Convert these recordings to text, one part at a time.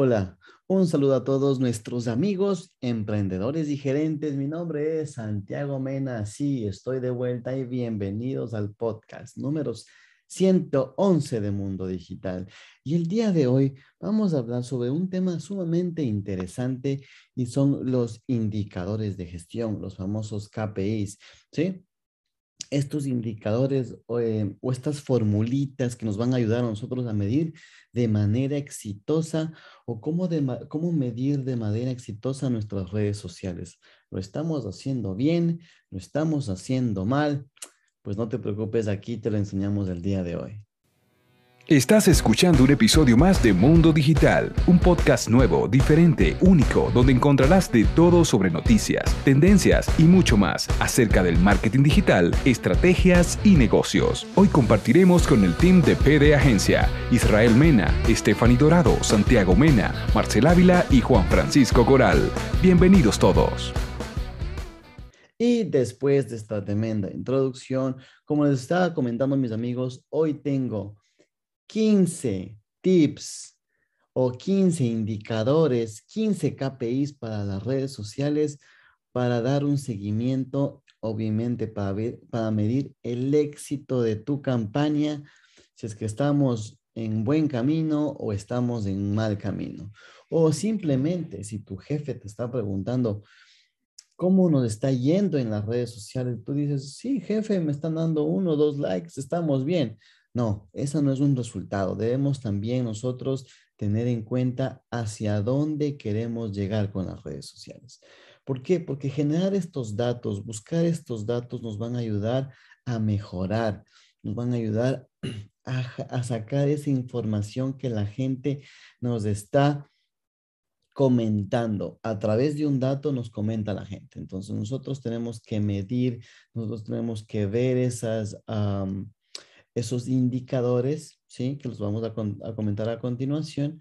Hola, un saludo a todos nuestros amigos, emprendedores y gerentes. Mi nombre es Santiago Mena. Sí, estoy de vuelta y bienvenidos al podcast números 111 de Mundo Digital. Y el día de hoy vamos a hablar sobre un tema sumamente interesante y son los indicadores de gestión, los famosos KPIs, ¿sí? Estos indicadores eh, o estas formulitas que nos van a ayudar a nosotros a medir de manera exitosa o cómo, cómo medir de manera exitosa nuestras redes sociales. ¿Lo estamos haciendo bien? ¿Lo estamos haciendo mal? Pues no te preocupes, aquí te lo enseñamos el día de hoy. Estás escuchando un episodio más de Mundo Digital, un podcast nuevo, diferente, único, donde encontrarás de todo sobre noticias, tendencias y mucho más acerca del marketing digital, estrategias y negocios. Hoy compartiremos con el team de PD Agencia, Israel Mena, Stephanie Dorado, Santiago Mena, Marcel Ávila y Juan Francisco Coral. Bienvenidos todos. Y después de esta tremenda introducción, como les estaba comentando mis amigos, hoy tengo 15 tips o 15 indicadores, 15 KPIs para las redes sociales para dar un seguimiento, obviamente para, medir el éxito de tu campaña, si es que estamos en buen camino o estamos en mal camino. O simplemente si tu jefe te está preguntando, ¿cómo nos está yendo en las redes sociales? Tú dices, sí, jefe, me están dando uno o dos likes, estamos bien. No, eso no es un resultado. Debemos también nosotros tener en cuenta hacia dónde queremos llegar con las redes sociales. ¿Por qué? Porque generar estos datos, buscar estos datos nos van a ayudar a mejorar, nos van a ayudar a, sacar esa información que la gente nos está comentando. A través de un dato nos comenta la gente. Entonces nosotros tenemos que medir, nosotros tenemos que ver esas esos indicadores, ¿sí? Que los vamos a, comentar a continuación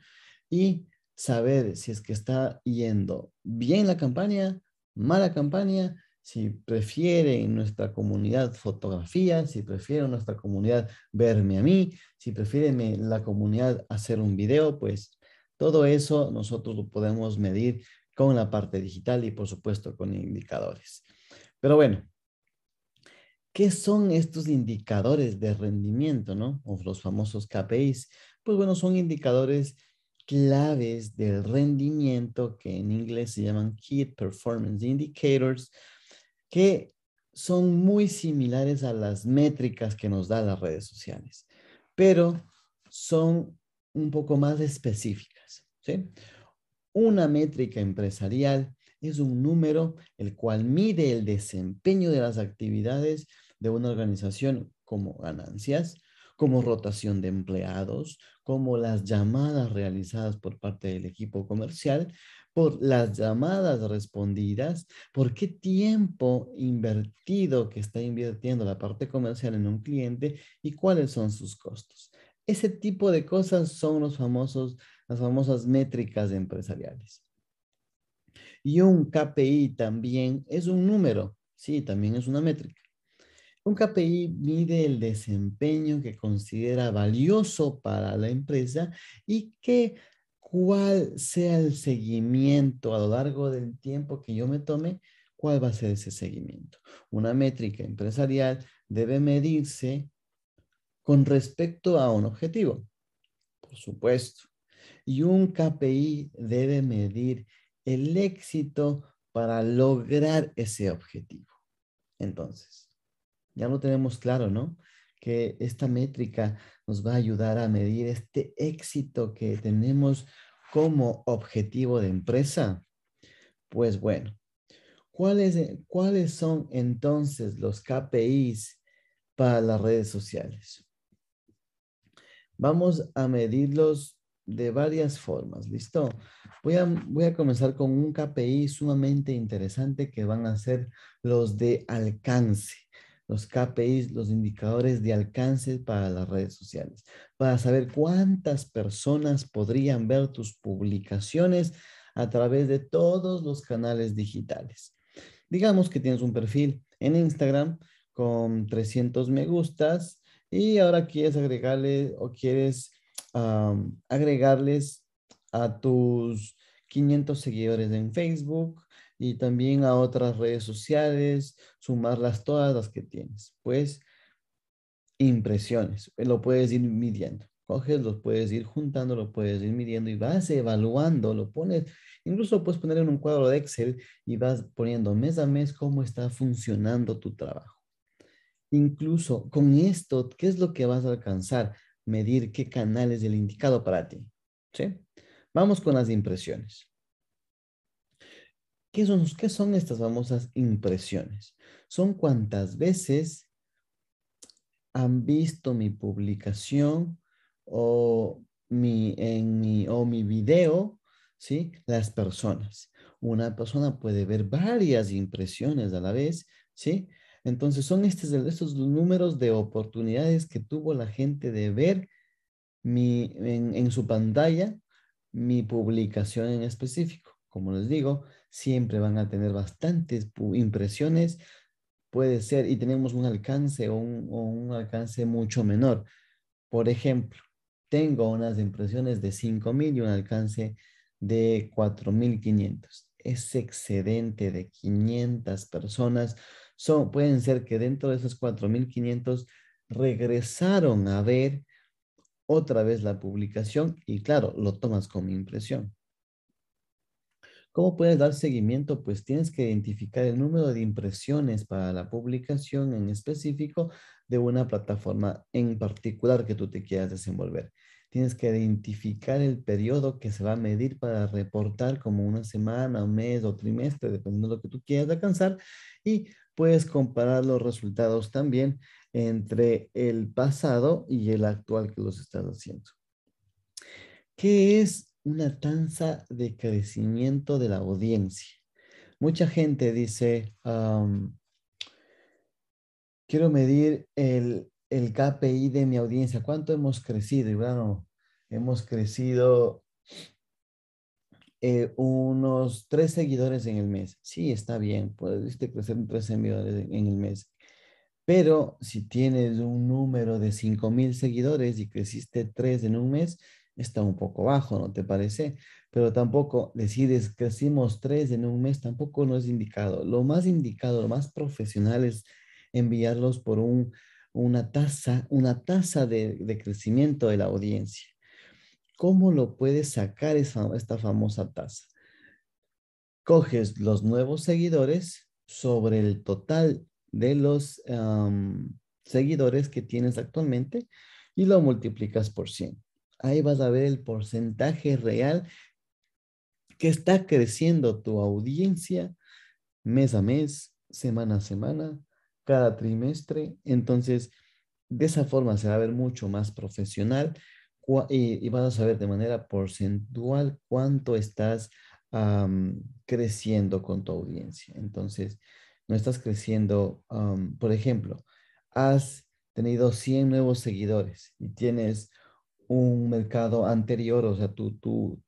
y saber si es que está yendo bien la campaña, mala campaña, si prefiere en nuestra comunidad fotografía, si prefiere en nuestra comunidad verme a mí, si prefiere la comunidad hacer un video, pues todo eso nosotros lo podemos medir con la parte digital y por supuesto con indicadores. Pero bueno, ¿Qué son estos indicadores de rendimiento, no? O los famosos KPIs. Pues bueno, son indicadores claves del rendimiento que en inglés se llaman Key Performance Indicators, que son muy similares a las métricas que nos dan las redes sociales, pero son un poco más específicas. Una métrica empresarial es un número el cual mide el desempeño de las actividades de una organización como ganancias, como rotación de empleados, como las llamadas realizadas por parte del equipo comercial, por las llamadas respondidas, por qué tiempo invertido que está invirtiendo la parte comercial en un cliente y cuáles son sus costos. Ese tipo de cosas son los famosos, las famosas métricas empresariales. Y un KPI también es un número, sí, también es una métrica. Un KPI mide el desempeño que considera valioso para la empresa y que cuál sea el seguimiento a lo largo del tiempo que yo me tome, cuál va a ser ese seguimiento. Una métrica empresarial debe medirse con respecto a un objetivo, por supuesto. Y un KPI debe medir el éxito para lograr ese objetivo. Entonces, ya lo tenemos claro, ¿no? Que esta métrica nos va a ayudar a medir este éxito que tenemos como objetivo de empresa. Pues bueno, ¿cuáles, cuáles son entonces los KPIs para las redes sociales? Vamos a medirlos de varias formas, ¿listo? Voy a, voy a comenzar con un KPI sumamente interesante que van a ser los de alcance los KPIs, los indicadores de alcance para las redes sociales, para saber cuántas personas podrían ver tus publicaciones a través de todos los canales digitales. Digamos que tienes un perfil en Instagram con 300 me gustas y ahora quieres agregarle o quieres agregarles a tus 500 seguidores en Facebook y también a otras redes sociales, sumarlas todas las que tienes. Pues impresiones, lo puedes ir midiendo. Coges, los puedes ir juntando, lo puedes ir midiendo y vas evaluando, lo pones, incluso puedes poner en un cuadro de Excel y vas poniendo mes a mes cómo está funcionando tu trabajo. Incluso con esto, ¿qué es lo que vas a alcanzar? Medir qué canal es el indicado para ti. ¿Sí? Vamos con las impresiones. ¿Qué son, ¿Qué son estas famosas impresiones? Son cuántas veces han visto mi publicación o mi, en mi, o mi video, ¿sí? Las personas. Una persona puede ver varias impresiones a la vez, ¿sí? Entonces son estos, estos números de oportunidades que tuvo la gente de ver mi, en, en su pantalla mi publicación en específico. Como les digo, siempre van a tener bastantes impresiones, puede ser, y tenemos un alcance o un, alcance mucho menor. Por ejemplo, tengo unas impresiones de 5,000 y un alcance de 4,500. Ese excedente de 500 personas son, pueden ser que dentro de esos 4,500 regresaron a ver otra vez la publicación y claro, lo tomas como impresión. ¿Cómo puedes dar seguimiento? Pues tienes que identificar el número de impresiones para la publicación en específico de una plataforma en particular que tú te quieras desenvolver. Tienes que identificar el periodo que se va a medir para reportar como una semana, un mes o trimestre, dependiendo de lo que tú quieras alcanzar. Y puedes comparar los resultados también entre el pasado y el actual que los estás haciendo. ¿Qué es una tasa de crecimiento de la audiencia? Mucha gente dice, quiero medir el, el KPI de mi audiencia. ¿Cuánto hemos crecido? Y bueno, hemos crecido eh, unos tres seguidores en el mes. Sí, está bien, puedes crecer tres seguidores en el mes. Pero si tienes un número de 5,000 seguidores y creciste tres en un mes, está un poco bajo, ¿no te parece? Pero tampoco decides, crecimos tres en un mes, tampoco no es indicado. Lo más indicado, lo más profesional es enviarlos por un, una tasa, una tasa de, de crecimiento de la audiencia. ¿Cómo lo puedes sacar esa, esta famosa tasa? Coges los nuevos seguidores sobre el total de los seguidores que tienes actualmente y lo multiplicas por 100. Ahí vas a ver el porcentaje real que está creciendo tu audiencia mes a mes, semana a semana, cada trimestre. Entonces, de esa forma se va a ver mucho más profesional y, vas a saber de manera porcentual cuánto estás creciendo con tu audiencia. Entonces, no estás creciendo, por ejemplo, has tenido 100 nuevos seguidores y tienes un mercado anterior, o sea, tu,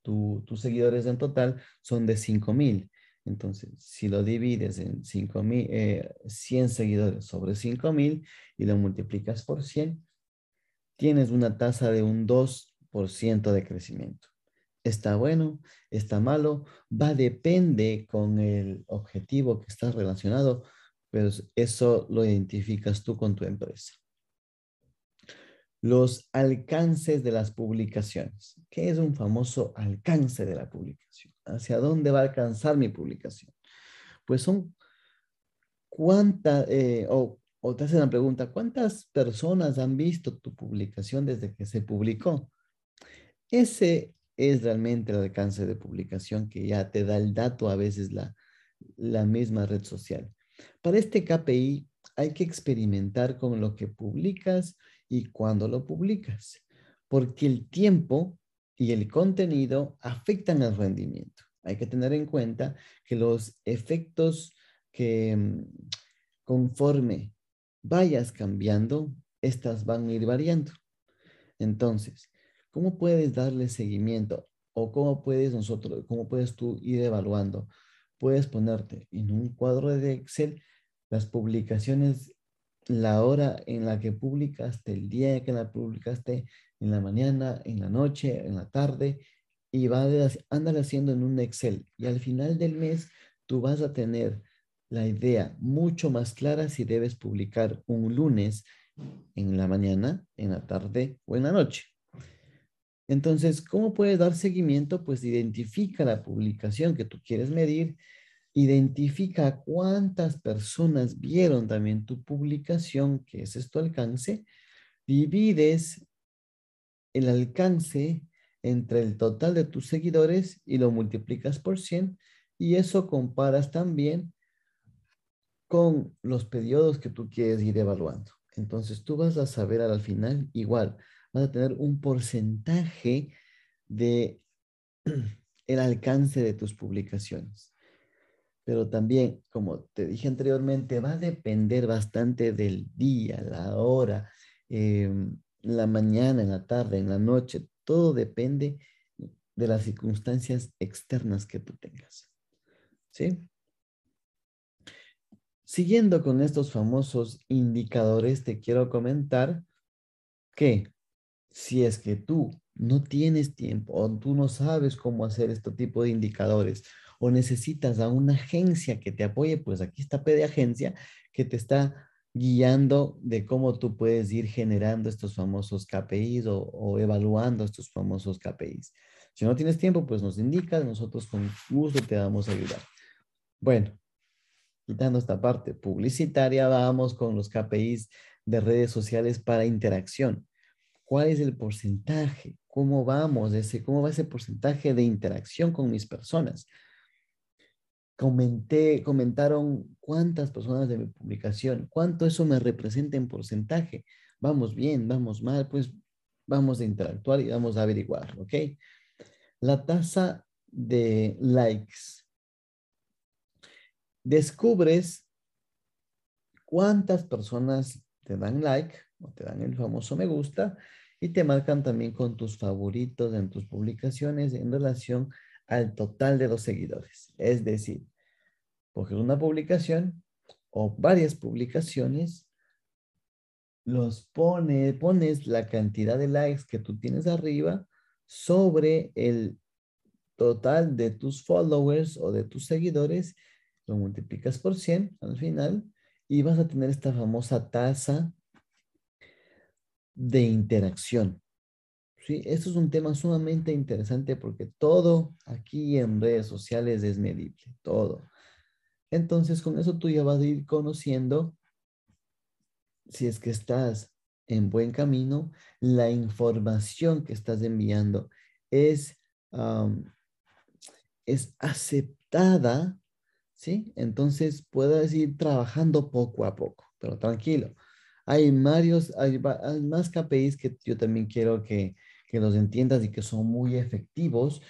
tus seguidores en total son de 5000. Entonces, si lo divides en 5000, eh, 100 seguidores sobre 5000 y lo multiplicas por 100, tienes una tasa de un 2% de crecimiento. ¿Está bueno? ¿Está malo? Va, depende con el objetivo que estás relacionado, pero eso lo identificas tú con tu empresa. Los alcances de las publicaciones. ¿Qué es un famoso alcance de la publicación? ¿Hacia dónde va a alcanzar mi publicación? Pues son cuántas, eh, o, te hacen la pregunta, ¿cuántas personas han visto tu publicación desde que se publicó? Ese es realmente el alcance de publicación que ya te da el dato a veces la, la misma red social. Para este KPI hay que experimentar con lo que publicas y cuándo lo publicas, porque el tiempo y el contenido afectan el rendimiento. Hay que tener en cuenta que los efectos que mm, conforme vayas cambiando, estas van a ir variando. Entonces, ¿Cómo puedes darle seguimiento? ¿O cómo puedes nosotros, cómo puedes tú ir evaluando? Puedes ponerte en un cuadro de Excel las publicaciones, la hora en la que publicaste, el día en que la publicaste, en la mañana, en la noche, en la tarde, y va andar haciendo en un Excel. Y al final del mes tú vas a tener la idea mucho más clara si debes publicar un lunes en la mañana, en la tarde o en la noche. Entonces, ¿cómo puedes dar seguimiento? Pues identifica la publicación que tú quieres medir, identifica cuántas personas vieron también tu publicación, que es esto alcance, divides el alcance entre el total de tus seguidores y lo multiplicas por 100 y eso comparas también con los periodos que tú quieres ir evaluando. Entonces tú vas a saber al final igual vas a tener un porcentaje de el alcance de tus publicaciones. Pero también, como te dije anteriormente, va a depender bastante del día, la hora, em, la mañana, la tarde, en la noche. Todo depende de las circunstancias externas que tú tengas. ¿Sí? Siguiendo con estos famosos indicadores, te quiero comentar que si es que tú no tienes tiempo o tú no sabes cómo hacer este tipo de indicadores o necesitas a una agencia que te apoye, pues aquí está PD Agencia que te está guiando de cómo tú puedes ir generando estos famosos KPIs o, evaluando estos famosos KPIs. Si no tienes tiempo, pues nos indicas, nosotros con gusto te vamos a ayudar. Bueno, quitando esta parte publicitaria, vamos con los KPIs de redes sociales para interacción cuál es el porcentaje, cómo vamos, cómo va ese porcentaje de interacción con mis personas. Comenté, comentaron cuántas personas de mi publicación, cuánto eso me representa en porcentaje. Vamos bien, vamos mal, pues vamos a interactuar y vamos a averiguar, ¿ok? La tasa de likes. Descubres cuántas personas te dan like o te dan el famoso me gusta y te marcan también con tus favoritos en tus publicaciones en relación al total de los seguidores. Es decir, coges una publicación o varias publicaciones, los pone, pones la cantidad de likes que tú tienes arriba sobre el total de tus followers o de tus seguidores, lo multiplicas por 100 al final y vas a tener esta famosa tasa de interacción. ¿Sí? Esto es un tema sumamente interesante porque todo aquí en redes sociales es medible, todo. Entonces, con eso tú ya vas a ir conociendo si es que estás en buen camino, la información que estás enviando es, es aceptada, ¿sí? Entonces puedes ir trabajando poco a poco, pero tranquilo. Hay varios, hay, más KPIs que yo también quiero que, que los entiendas y que son muy efectivos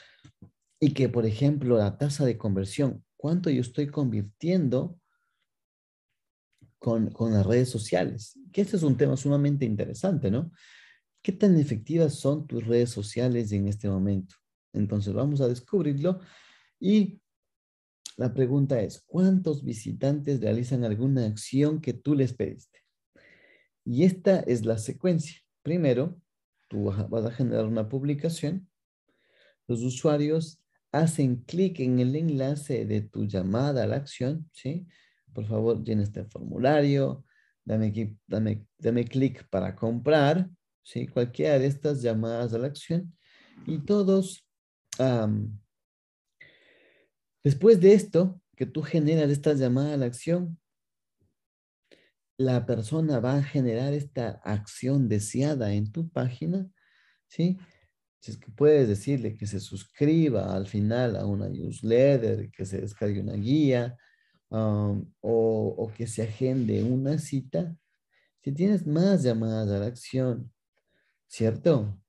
y que, por ejemplo, la tasa de conversión, cuánto yo estoy convirtiendo con, con, las redes sociales, que este es un tema sumamente interesante, ¿no? ¿Qué tan efectivas son tus redes sociales en este momento? Entonces vamos a descubrirlo y la pregunta es, ¿cuántos visitantes realizan alguna acción que tú les pediste? Y esta es la secuencia. Primero, tú vas a generar una publicación. Los usuarios hacen clic en el enlace de tu llamada a la acción, ¿sí? Por favor, llena este formulario, dame, dame, clic para comprar, ¿sí? Cualquiera de estas llamadas a la acción. Y todos, después de esto, que tú generas estas llamadas a la acción, la persona va a generar esta acción deseada en tu página, ¿sí? Si es que puedes decirle que se suscriba al final a una newsletter, que se descargue una guía o, o, que se agende una cita, si tienes más llamadas a la acción, ¿cierto?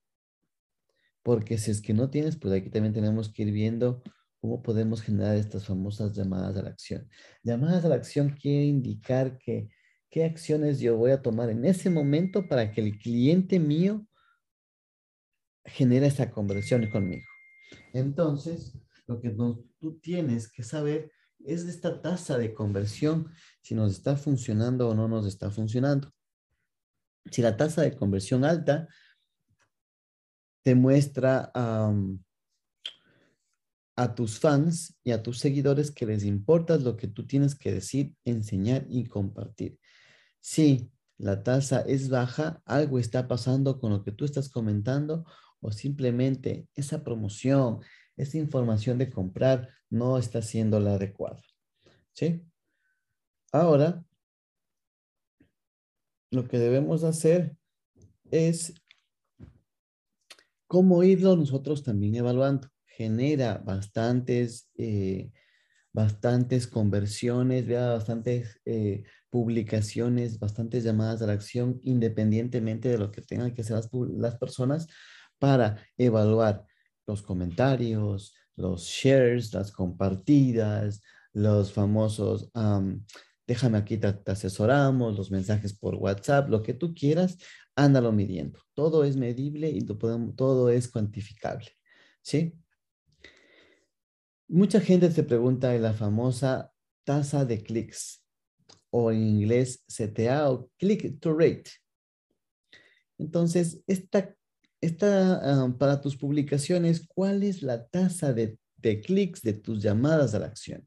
Porque si es que no tienes, pues aquí también tenemos que ir viendo cómo podemos generar estas famosas llamadas a la acción. Llamadas a la acción quiere indicar que qué acciones yo voy a tomar en ese momento para que el cliente mío genere esa conversión conmigo. Entonces, lo que tú tienes que saber es esta tasa de conversión, si nos está funcionando o no nos está funcionando. Si la tasa de conversión alta te muestra a tus fans y a tus seguidores que les importa lo que tú tienes que decir, enseñar y compartir. Si la tasa es baja, algo está pasando con lo que tú estás comentando o simplemente esa promoción, esa información de comprar no está siendo la adecuada. ¿Sí? Ahora, lo que debemos hacer es cómo irlo nosotros también evaluando. Genera bastantes, eh, bastantes conversiones, vea, bastantes eh, publicaciones, bastantes llamadas a la acción, independientemente de lo que tengan que hacer las, personas para evaluar los comentarios, los shares, las compartidas, los famosos, déjame aquí, te, asesoramos, los mensajes por WhatsApp, lo que tú quieras, ándalo midiendo. Todo es medible y todo es cuantificable. ¿Sí? Mucha gente se pregunta de la famosa tasa de clics o en inglés CTA o click to rate. Entonces, esta, esta ah, para tus publicaciones, ¿cuál es la tasa de, de clics de tus llamadas a la acción?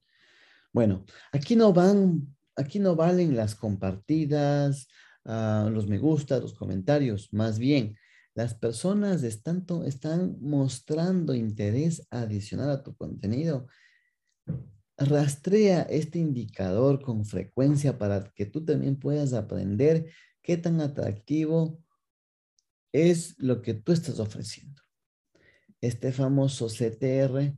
Bueno, aquí no van, aquí no valen las compartidas, ah, los me gusta, los comentarios, más bien las personas están, están mostrando interés adicional a tu contenido. Rastrea este indicador con frecuencia para que tú también puedas aprender qué tan atractivo es lo que tú estás ofreciendo. Este famoso CTR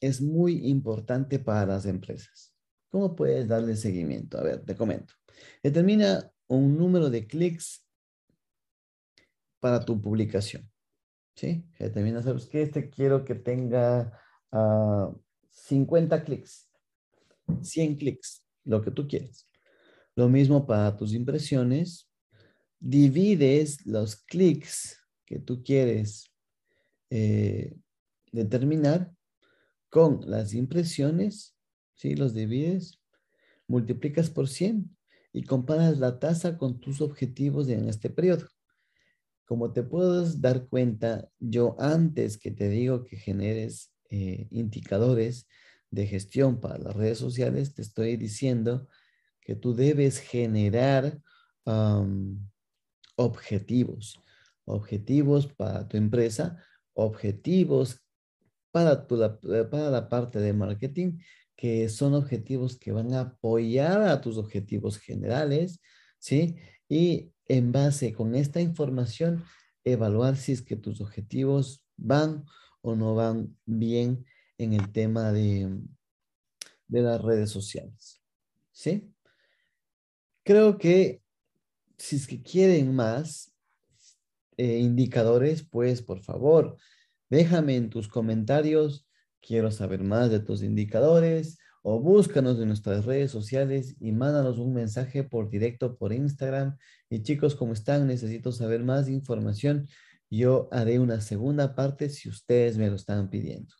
es muy importante para las empresas. ¿Cómo puedes darle seguimiento? A ver, te comento. Determina un número de clics para tu publicación. ¿Sí? También sabes que este quiero que tenga 50 ah, clics, 100 clics, lo que tú quieras. Lo mismo para tus impresiones. Divides los clics que tú quieres eh, determinar con las impresiones, ¿sí? Los divides, multiplicas por 100 y comparas la tasa con tus objetivos en este periodo. Como te puedes dar cuenta, yo antes que te digo que generes eh, indicadores de gestión para las redes sociales, te estoy diciendo que tú debes generar objetivos, objetivos para tu empresa, objetivos para, tu, para la parte de marketing, que son objetivos que van a apoyar a tus objetivos generales, ¿sí? Y en base con esta información, evaluar si es que tus objetivos van o no van bien en el tema de, de las redes sociales. ¿Sí? Creo que si es que quieren más eh, indicadores, pues por favor, déjame en tus comentarios. Quiero saber más de tus indicadores o búscanos en nuestras redes sociales y mándanos un mensaje por directo por Instagram. Y chicos, ¿cómo están? Necesito saber más información. Yo haré una segunda parte si ustedes me lo están pidiendo.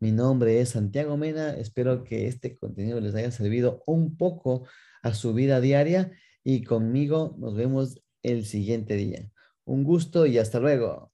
Mi nombre es Santiago Mena. Espero que este contenido les haya servido un poco a su vida diaria y conmigo nos vemos el siguiente día. Un gusto y hasta luego.